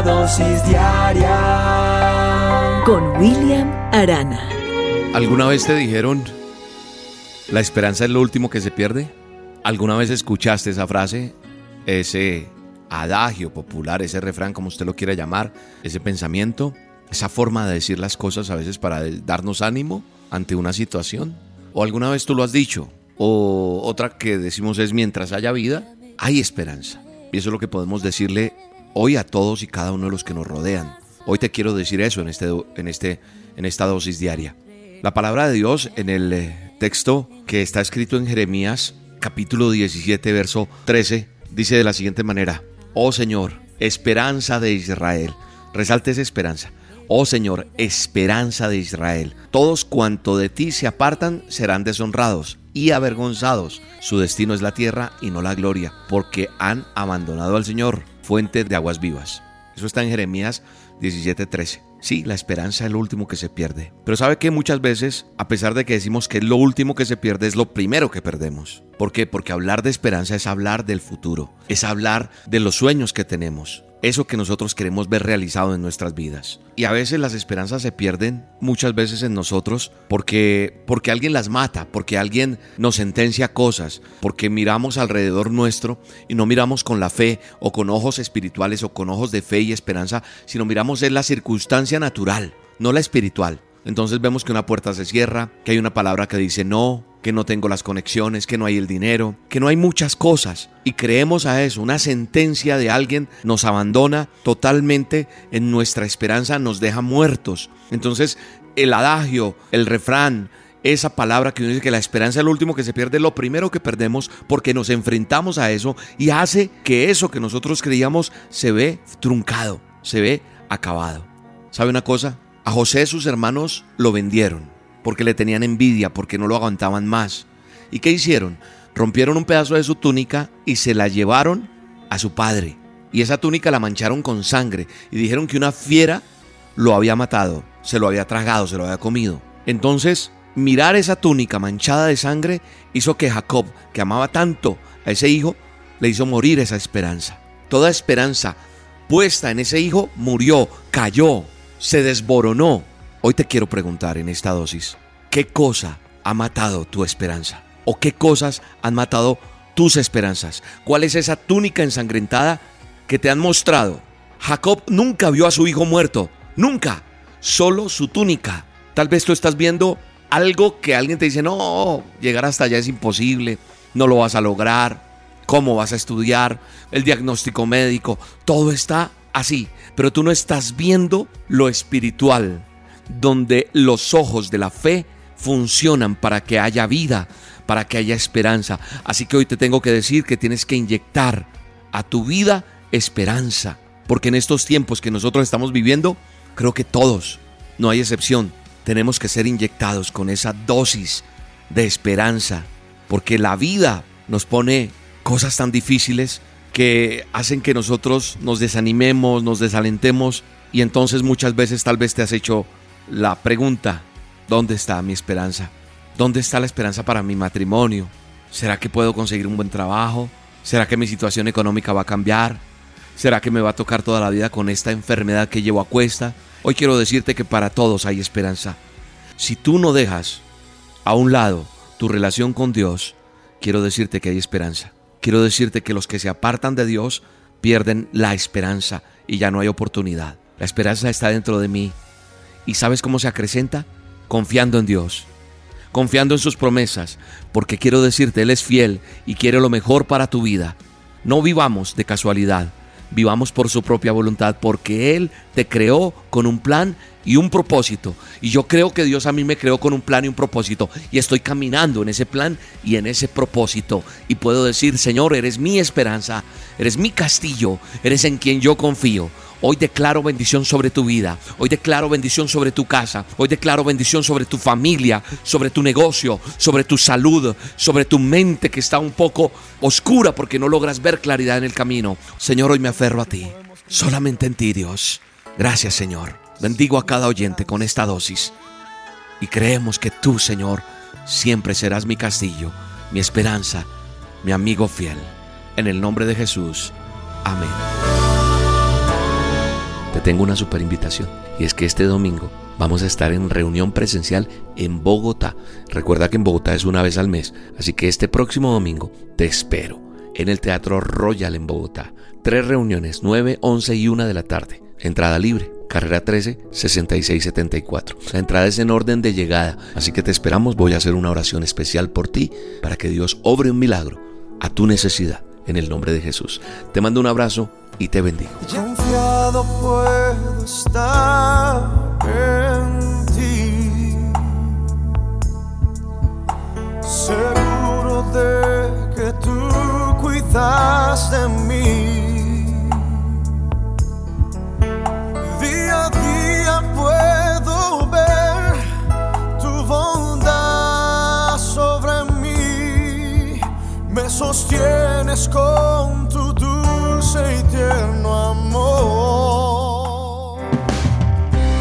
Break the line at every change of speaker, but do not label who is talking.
La dosis diaria
con William Arana.
¿Alguna vez te dijeron, la esperanza es lo último que se pierde? ¿Alguna vez escuchaste esa frase? Ese adagio popular, ese refrán, como usted lo quiera llamar, ese pensamiento, esa forma de decir las cosas a veces para darnos ánimo ante una situación. ¿O alguna vez tú lo has dicho? O otra que decimos es mientras haya vida, hay esperanza. Y eso es lo que podemos decirle hoy a todos y cada uno de los que nos rodean. Hoy te quiero decir eso en, este, en, este, en esta dosis diaria. La palabra de Dios en el eh, texto que está escrito en Jeremías capítulo 17 verso 13 dice de la siguiente manera, Oh Señor, esperanza de Israel. Resalte esa esperanza. Oh Señor, esperanza de Israel. Todos cuanto de ti se apartan serán deshonrados y avergonzados. Su destino es la tierra y no la gloria, porque han abandonado al Señor, fuente de aguas vivas. Eso está en Jeremías 17:13. Sí, la esperanza es lo último que se pierde. Pero sabe que muchas veces, a pesar de que decimos que lo último que se pierde, es lo primero que perdemos. ¿Por qué? Porque hablar de esperanza es hablar del futuro, es hablar de los sueños que tenemos, eso que nosotros queremos ver realizado en nuestras vidas. Y a veces las esperanzas se pierden muchas veces en nosotros porque porque alguien las mata, porque alguien nos sentencia cosas, porque miramos alrededor nuestro y no miramos con la fe o con ojos espirituales o con ojos de fe y esperanza, sino miramos en la circunstancia natural, no la espiritual. Entonces vemos que una puerta se cierra, que hay una palabra que dice no, que no tengo las conexiones, que no hay el dinero, que no hay muchas cosas. Y creemos a eso, una sentencia de alguien nos abandona totalmente en nuestra esperanza, nos deja muertos. Entonces el adagio, el refrán, esa palabra que dice que la esperanza es lo último que se pierde, lo primero que perdemos porque nos enfrentamos a eso y hace que eso que nosotros creíamos se ve truncado, se ve acabado. ¿Sabe una cosa? A José sus hermanos lo vendieron porque le tenían envidia, porque no lo aguantaban más. ¿Y qué hicieron? Rompieron un pedazo de su túnica y se la llevaron a su padre. Y esa túnica la mancharon con sangre y dijeron que una fiera lo había matado, se lo había tragado, se lo había comido. Entonces, mirar esa túnica manchada de sangre hizo que Jacob, que amaba tanto a ese hijo, le hizo morir esa esperanza. Toda esperanza puesta en ese hijo murió, cayó, se desboronó. Hoy te quiero preguntar en esta dosis, ¿qué cosa ha matado tu esperanza? ¿O qué cosas han matado tus esperanzas? ¿Cuál es esa túnica ensangrentada que te han mostrado? Jacob nunca vio a su hijo muerto, nunca, solo su túnica. Tal vez tú estás viendo algo que alguien te dice, no, llegar hasta allá es imposible, no lo vas a lograr, cómo vas a estudiar, el diagnóstico médico, todo está así, pero tú no estás viendo lo espiritual, donde los ojos de la fe funcionan para que haya vida, para que haya esperanza. Así que hoy te tengo que decir que tienes que inyectar a tu vida esperanza, porque en estos tiempos que nosotros estamos viviendo, creo que todos, no hay excepción, tenemos que ser inyectados con esa dosis de esperanza, porque la vida nos pone cosas tan difíciles que hacen que nosotros nos desanimemos, nos desalentemos y entonces muchas veces tal vez te has hecho la pregunta, ¿dónde está mi esperanza? ¿Dónde está la esperanza para mi matrimonio? ¿Será que puedo conseguir un buen trabajo? ¿Será que mi situación económica va a cambiar? ¿Será que me va a tocar toda la vida con esta enfermedad que llevo a cuesta? Hoy quiero decirte que para todos hay esperanza. Si tú no dejas a un lado tu relación con Dios, quiero decirte que hay esperanza. Quiero decirte que los que se apartan de Dios pierden la esperanza y ya no hay oportunidad. La esperanza está dentro de mí ¿Y sabes cómo se acrecenta? Confiando en Dios, confiando en sus promesas, porque quiero decirte, Él es fiel y quiere lo mejor para tu vida. No vivamos de casualidad, vivamos por su propia voluntad, porque Él te creó con un plan y un propósito. Y yo creo que Dios a mí me creó con un plan y un propósito. Y estoy caminando en ese plan y en ese propósito. Y puedo decir, Señor, eres mi esperanza, eres mi castillo, eres en quien yo confío. Hoy declaro bendición sobre tu vida. Hoy declaro bendición sobre tu casa. Hoy declaro bendición sobre tu familia, sobre tu negocio, sobre tu salud, sobre tu mente que está un poco oscura porque no logras ver claridad en el camino. Señor, hoy me aferro a ti. Solamente en ti, Dios. Gracias, Señor. Bendigo a cada oyente con esta dosis. Y creemos que tú, Señor, siempre serás mi castillo, mi esperanza, mi amigo fiel. En el nombre de Jesús. Amén. Te tengo una super invitación. Y es que este domingo vamos a estar en reunión presencial en Bogotá. Recuerda que en Bogotá es una vez al mes. Así que este próximo domingo te espero en el Teatro Royal en Bogotá. Tres reuniones, 9, 11 y 1 de la tarde. Entrada libre carrera 13 6674. La entrada es en orden de llegada, así que te esperamos. Voy a hacer una oración especial por ti para que Dios obre un milagro a tu necesidad en el nombre de Jesús. Te mando un abrazo y te bendigo.
Confiado puedo estar en ti, seguro de que tú cuidas de mí.